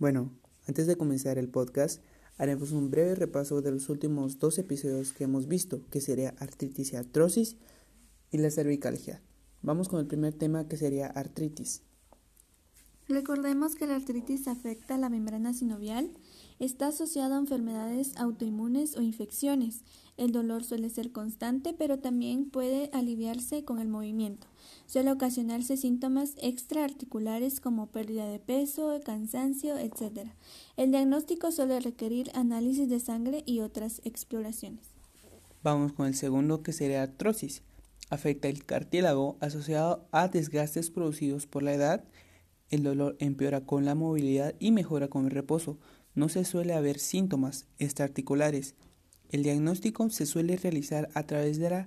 Bueno, antes de comenzar el podcast, haremos un breve repaso de los últimos dos episodios que hemos visto, que sería artritis y artrosis y la cervicalgia. Vamos con el primer tema que sería artritis. Recordemos que la artritis afecta la membrana sinovial, está asociada a enfermedades autoinmunes o infecciones. El dolor suele ser constante, pero también puede aliviarse con el movimiento. Suele ocasionarse síntomas extraarticulares como pérdida de peso, cansancio, etc. El diagnóstico suele requerir análisis de sangre y otras exploraciones. Vamos con el segundo que sería artrosis. Afecta el cartílago asociado a desgastes producidos por la edad el dolor empeora con la movilidad y mejora con el reposo. No se suele haber síntomas extraarticulares. El diagnóstico se suele realizar a través de,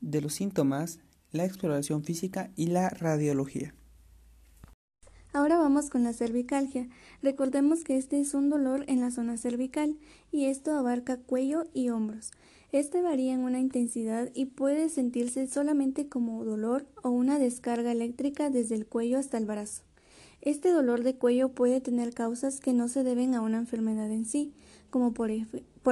de los síntomas, la exploración física y la radiología. Ahora vamos con la cervicalgia. Recordemos que este es un dolor en la zona cervical y esto abarca cuello y hombros. Este varía en una intensidad y puede sentirse solamente como dolor o una descarga eléctrica desde el cuello hasta el brazo. Este dolor de cuello puede tener causas que no se deben a una enfermedad en sí, como por,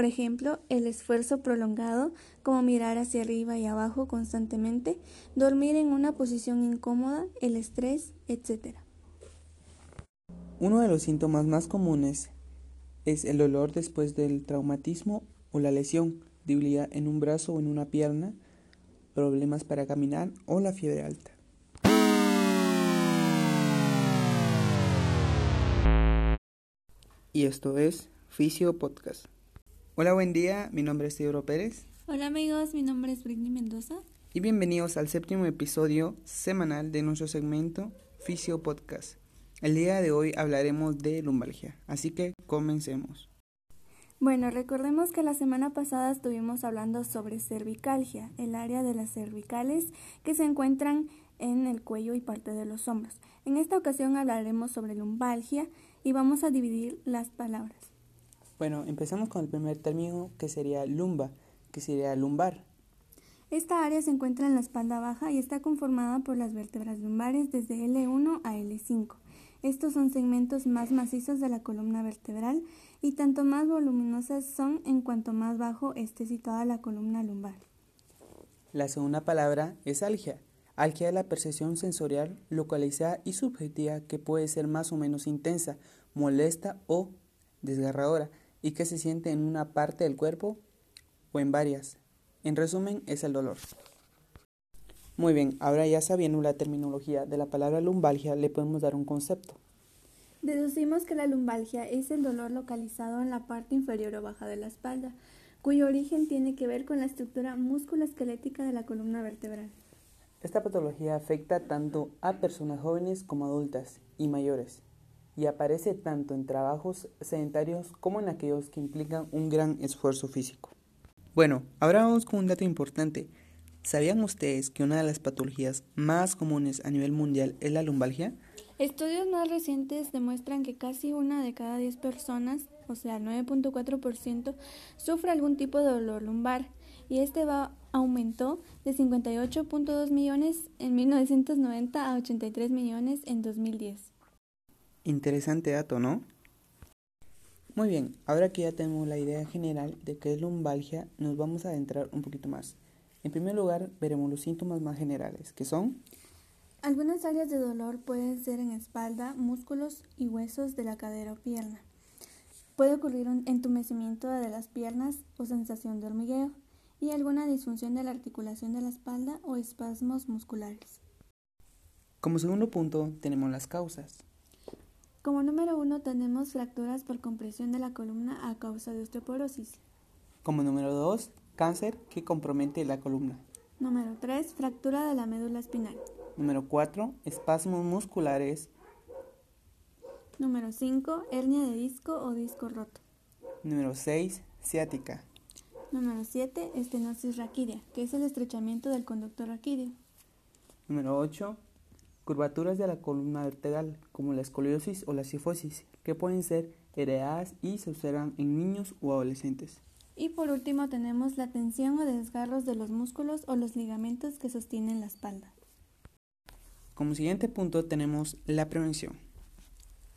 ejemplo el esfuerzo prolongado, como mirar hacia arriba y abajo constantemente, dormir en una posición incómoda, el estrés, etc. Uno de los síntomas más comunes es el dolor después del traumatismo o la lesión, debilidad en un brazo o en una pierna, problemas para caminar o la fiebre alta. Y esto es Fisio Podcast. Hola, buen día, mi nombre es Teodoro Pérez. Hola amigos, mi nombre es Britney Mendoza. Y bienvenidos al séptimo episodio semanal de nuestro segmento Fisio Podcast. El día de hoy hablaremos de lumbalgia, así que comencemos. Bueno, recordemos que la semana pasada estuvimos hablando sobre cervicalgia, el área de las cervicales que se encuentran en el cuello y parte de los hombros. En esta ocasión hablaremos sobre lumbalgia y vamos a dividir las palabras. Bueno, empezamos con el primer término que sería lumba, que sería lumbar. Esta área se encuentra en la espalda baja y está conformada por las vértebras lumbares desde L1 a L5. Estos son segmentos más macizos de la columna vertebral y tanto más voluminosas son en cuanto más bajo esté situada la columna lumbar. La segunda palabra es algia. Algia es la percepción sensorial localizada y subjetiva que puede ser más o menos intensa, molesta o desgarradora y que se siente en una parte del cuerpo o en varias. En resumen, es el dolor. Muy bien, ahora ya sabiendo la terminología de la palabra lumbalgia, le podemos dar un concepto. Deducimos que la lumbalgia es el dolor localizado en la parte inferior o baja de la espalda, cuyo origen tiene que ver con la estructura musculoesquelética de la columna vertebral. Esta patología afecta tanto a personas jóvenes como adultas y mayores, y aparece tanto en trabajos sedentarios como en aquellos que implican un gran esfuerzo físico. Bueno, ahora vamos con un dato importante. ¿Sabían ustedes que una de las patologías más comunes a nivel mundial es la lumbalgia? Estudios más recientes demuestran que casi una de cada diez personas, o sea, 9.4%, sufre algún tipo de dolor lumbar y este va aumentó de 58.2 millones en 1990 a 83 millones en 2010. Interesante dato, ¿no? Muy bien, ahora que ya tenemos la idea general de qué es lumbalgia, nos vamos a adentrar un poquito más. En primer lugar, veremos los síntomas más generales, que son... Algunas áreas de dolor pueden ser en espalda, músculos y huesos de la cadera o pierna. Puede ocurrir un entumecimiento de las piernas o sensación de hormigueo y alguna disfunción de la articulación de la espalda o espasmos musculares. Como segundo punto, tenemos las causas. Como número uno, tenemos fracturas por compresión de la columna a causa de osteoporosis. Como número dos, Cáncer que compromete la columna. Número 3. Fractura de la médula espinal. Número 4. Espasmos musculares. Número 5. Hernia de disco o disco roto. Número 6. Ciática. Número 7. Estenosis raquídea, que es el estrechamiento del conducto raquídeo. Número 8. Curvaturas de la columna vertebral, como la escoliosis o la cifosis, que pueden ser heredadas y se observan en niños o adolescentes. Y por último tenemos la tensión o desgarros de los músculos o los ligamentos que sostienen la espalda. Como siguiente punto tenemos la prevención.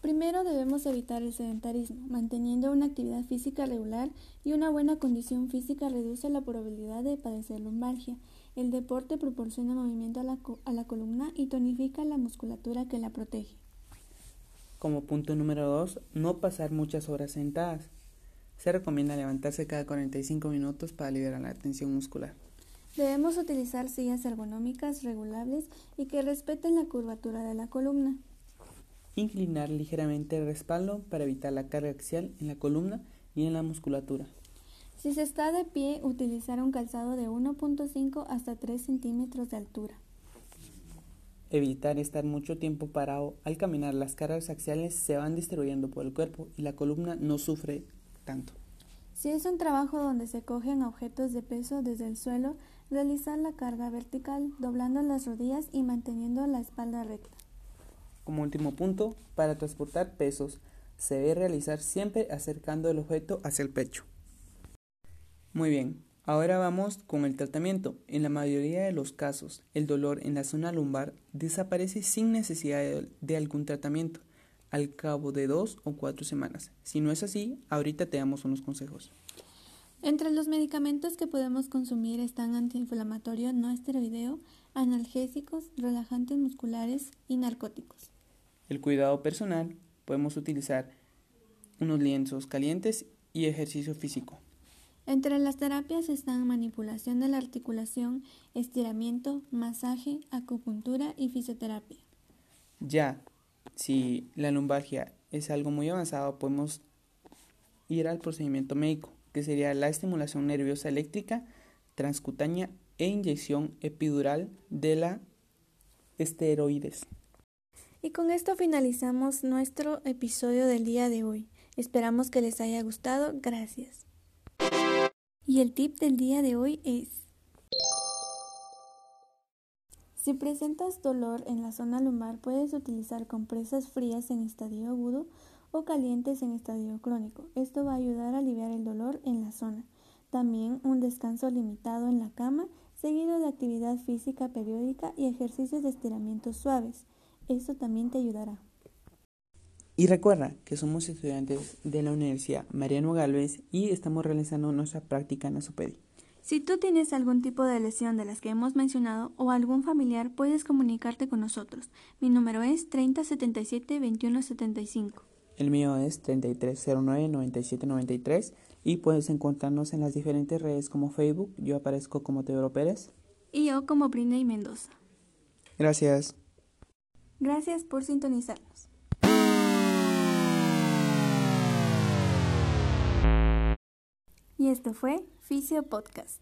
Primero debemos evitar el sedentarismo. Manteniendo una actividad física regular y una buena condición física reduce la probabilidad de padecer lumbalgia. El deporte proporciona movimiento a la, a la columna y tonifica la musculatura que la protege. Como punto número 2, no pasar muchas horas sentadas. Se recomienda levantarse cada 45 minutos para liberar la tensión muscular. Debemos utilizar sillas ergonómicas regulables y que respeten la curvatura de la columna. Inclinar ligeramente el respaldo para evitar la carga axial en la columna y en la musculatura. Si se está de pie, utilizar un calzado de 1.5 hasta 3 centímetros de altura. Evitar estar mucho tiempo parado. Al caminar, las cargas axiales se van distribuyendo por el cuerpo y la columna no sufre tanto. Si es un trabajo donde se cogen objetos de peso desde el suelo, realizar la carga vertical, doblando las rodillas y manteniendo la espalda recta. Como último punto, para transportar pesos, se debe realizar siempre acercando el objeto hacia el pecho. Muy bien, ahora vamos con el tratamiento. En la mayoría de los casos, el dolor en la zona lumbar desaparece sin necesidad de, de algún tratamiento al cabo de dos o cuatro semanas. Si no es así, ahorita te damos unos consejos. Entre los medicamentos que podemos consumir están antiinflamatorio no esteroideo, analgésicos, relajantes musculares y narcóticos. El cuidado personal, podemos utilizar unos lienzos calientes y ejercicio físico. Entre las terapias están manipulación de la articulación, estiramiento, masaje, acupuntura y fisioterapia. Ya, si la lumbalgia es algo muy avanzado, podemos ir al procedimiento médico, que sería la estimulación nerviosa eléctrica transcutánea e inyección epidural de la esteroides. Y con esto finalizamos nuestro episodio del día de hoy. Esperamos que les haya gustado. Gracias. Y el tip del día de hoy es... Si presentas dolor en la zona lumbar, puedes utilizar compresas frías en estadio agudo o calientes en estadio crónico. Esto va a ayudar a aliviar el dolor en la zona. También un descanso limitado en la cama, seguido de actividad física periódica y ejercicios de estiramiento suaves. Eso también te ayudará. Y recuerda que somos estudiantes de la Universidad Mariano Galvez y estamos realizando nuestra práctica en ASOPEDI. Si tú tienes algún tipo de lesión de las que hemos mencionado o algún familiar, puedes comunicarte con nosotros. Mi número es 3077-2175. El mío es 3309-9793 y puedes encontrarnos en las diferentes redes como Facebook. Yo aparezco como Teodoro Pérez. Y yo como Brinley Mendoza. Gracias. Gracias por sintonizarnos. Y esto fue Fisio Podcast.